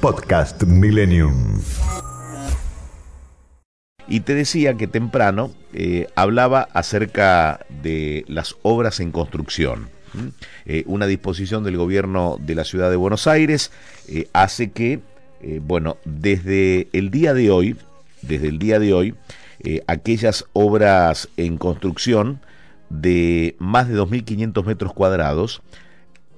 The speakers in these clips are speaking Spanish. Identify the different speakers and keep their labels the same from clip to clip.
Speaker 1: Podcast Millennium.
Speaker 2: Y te decía que temprano eh, hablaba acerca de las obras en construcción. Eh, una disposición del gobierno de la ciudad de Buenos Aires eh, hace que, bueno, desde el día de hoy, desde el día de hoy, aquellas obras en construcción de más de 2.500 metros cuadrados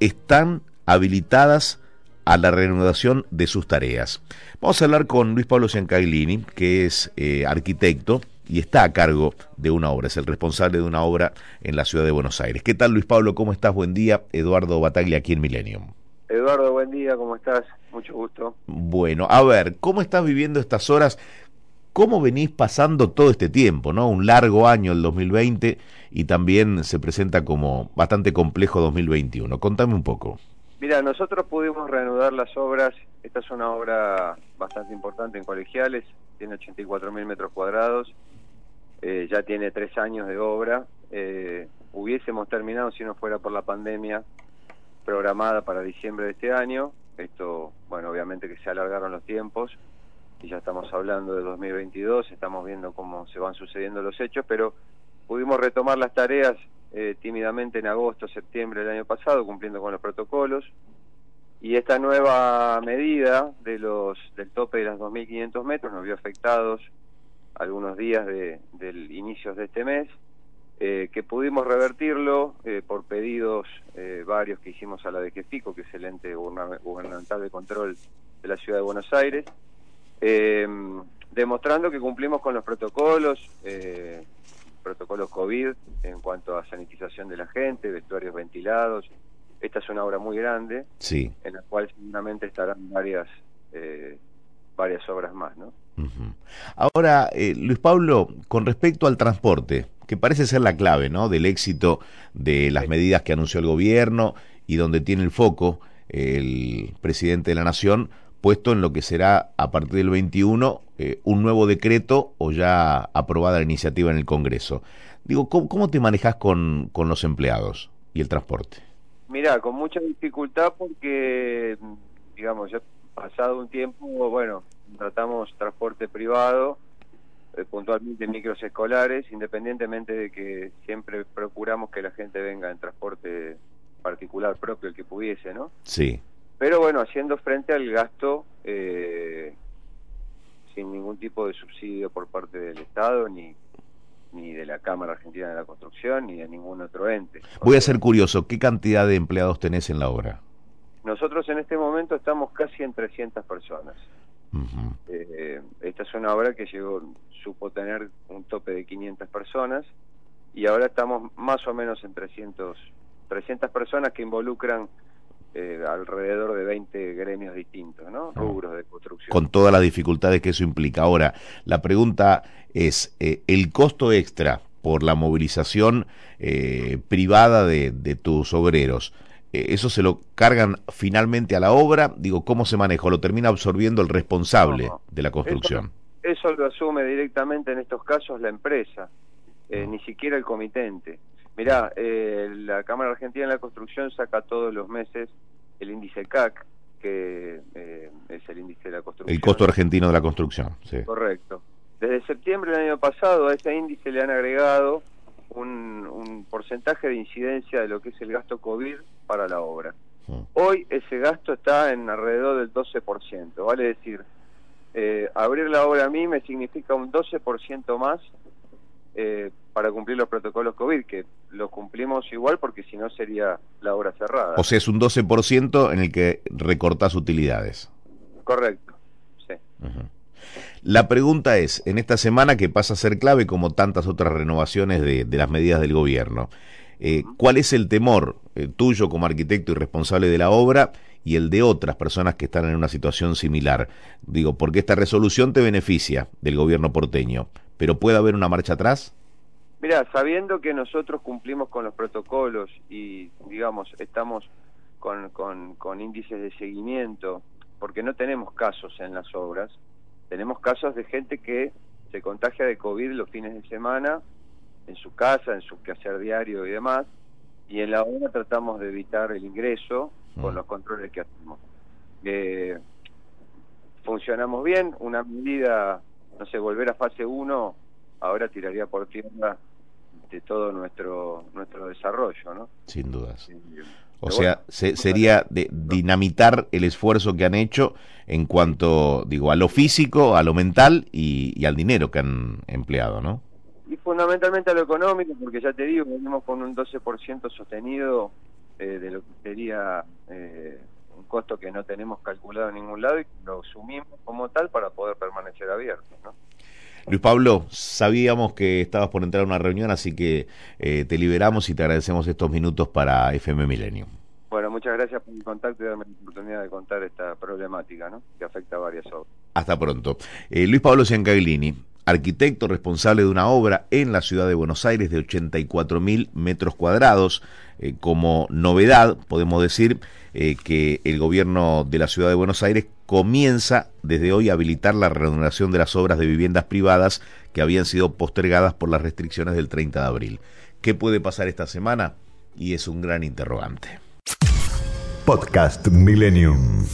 Speaker 2: están habilitadas a la reanudación de sus tareas. Vamos a hablar con Luis Pablo Ciancaglini, que es eh, arquitecto y está a cargo de una obra, es el responsable de una obra en la ciudad de Buenos Aires. ¿Qué tal Luis Pablo? ¿Cómo estás? Buen día. Eduardo Bataglia aquí en Millennium.
Speaker 3: Eduardo, buen día, ¿cómo estás? Mucho gusto.
Speaker 2: Bueno, a ver, ¿cómo estás viviendo estas horas? ¿Cómo venís pasando todo este tiempo, no? Un largo año el 2020 y también se presenta como bastante complejo 2021. Contame un poco.
Speaker 3: Mira, nosotros pudimos reanudar las obras. Esta es una obra bastante importante en colegiales, tiene 84 mil metros cuadrados, eh, ya tiene tres años de obra. Eh, hubiésemos terminado si no fuera por la pandemia programada para diciembre de este año. Esto, bueno, obviamente que se alargaron los tiempos y ya estamos hablando de 2022, estamos viendo cómo se van sucediendo los hechos, pero pudimos retomar las tareas eh, tímidamente en agosto, septiembre del año pasado, cumpliendo con los protocolos. Y esta nueva medida de los del tope de las 2.500 metros nos vio afectados algunos días de, del inicios de este mes, eh, que pudimos revertirlo eh, por pedidos varios que hicimos a la de Quefico, que es el ente gubernamental de control de la ciudad de Buenos Aires, demostrando que cumplimos con los protocolos, protocolos COVID en cuanto a sanitización de la gente, vestuarios ventilados. Esta es una obra muy grande,
Speaker 2: sí.
Speaker 3: en la cual seguramente estarán varias eh, varias obras más, ¿no?
Speaker 2: Ahora, eh, Luis Pablo, con respecto al transporte, que parece ser la clave, ¿no? Del éxito de las medidas que anunció el gobierno y donde tiene el foco el presidente de la Nación, puesto en lo que será a partir del 21 eh, un nuevo decreto o ya aprobada la iniciativa en el Congreso. Digo, ¿cómo, te manejas con, con, los empleados y el transporte?
Speaker 3: Mira, con mucha dificultad porque, digamos, ya pasado un tiempo, bueno, tratamos transporte privado, eh, puntualmente micros escolares, independientemente de que siempre procuramos que la gente venga en transporte particular propio, el que pudiese, ¿no?
Speaker 2: Sí
Speaker 3: pero bueno, haciendo frente al gasto eh, sin ningún tipo de subsidio por parte del Estado ni ni de la Cámara Argentina de la Construcción ni de ningún otro ente.
Speaker 2: Voy a ser curioso, ¿qué cantidad de empleados tenés en la obra?
Speaker 3: Nosotros en este momento estamos casi en 300 personas. Eh, esta es una obra que llegó, supo tener un tope de 500 personas y ahora estamos más o menos en 300, 300 personas que involucran eh, alrededor de 20 gremios distintos, ¿no? Ah. Rubros de construcción.
Speaker 2: Con todas las dificultades que eso implica. Ahora, la pregunta es, eh, ¿el costo extra por la movilización eh, privada de, tus obreros, eso se lo cargan finalmente a la obra? Digo, ¿cómo se maneja? ¿Lo termina absorbiendo el responsable de la construcción?
Speaker 3: Eso, lo asume directamente en estos casos la empresa, ah. ni siquiera el comitente. Mirá, eh, la Cámara Argentina de la Construcción saca todos los meses el índice CAC, que eh, es el índice de la construcción.
Speaker 2: El costo argentino de la construcción, sí.
Speaker 3: Correcto. Desde septiembre del año pasado a ese índice le han agregado un, porcentaje de incidencia de lo que es el gasto COVID para la obra. Mm. Hoy ese gasto está en alrededor del 12%, vale decir, eh, abrir la obra a mí me significa un 12% más eh, para cumplir los protocolos COVID, que los cumplimos igual porque si no sería la obra cerrada.
Speaker 2: O sea, es un 12% en el que recortás utilidades.
Speaker 3: Correcto, sí.
Speaker 2: La pregunta es, en esta semana que pasa a ser clave como tantas otras renovaciones de, las medidas del gobierno, eh, ¿cuál es el temor eh, tuyo como arquitecto y responsable de la obra y el de otras personas que están en una situación similar. Digo, porque esta resolución te beneficia del gobierno porteño, pero ¿puede haber una marcha atrás?
Speaker 3: Mira, sabiendo que nosotros cumplimos con los protocolos y, digamos, estamos con, con, con índices de seguimiento, porque no tenemos casos en las obras, tenemos casos de gente que se contagia de COVID los fines de semana en su casa, en su quehacer diario y demás, y en la obra tratamos de evitar el ingreso con mm. los controles que hacemos. Eh, funcionamos bien, una medida, no sé, volver a fase 1 ahora tiraría por tierra de todo nuestro nuestro desarrollo, ¿no?
Speaker 2: Sin dudas. o sea, sería de dinamitar el esfuerzo que han hecho en cuanto, digo, a lo físico, a lo mental y, al dinero que han empleado, ¿no?
Speaker 3: Y fundamentalmente a lo económico, porque ya te digo, venimos con un 12% sostenido eh, de lo que sería eh, un costo que no tenemos calculado en ningún lado y lo asumimos como tal para poder permanecer abiertos, ¿no?
Speaker 2: Luis Pablo, sabíamos que estabas por entrar a una reunión, así que eh, te liberamos y te agradecemos estos minutos para FM Milenio.
Speaker 3: Bueno, muchas gracias por el contacto y darme la oportunidad de contar esta problemática ¿no? que afecta a varias obras.
Speaker 2: Hasta pronto. Eh, Luis Pablo Ciancaglini, arquitecto responsable de una obra en la ciudad de Buenos Aires de 84 mil metros cuadrados. Eh, como novedad, podemos decir que el gobierno de la ciudad de Buenos Aires comienza desde hoy a habilitar la reanudación de las obras de viviendas privadas que habían sido postergadas por las restricciones del 30 de abril. ¿Qué puede pasar esta semana? Y es un gran interrogante.
Speaker 1: Podcast Millennium.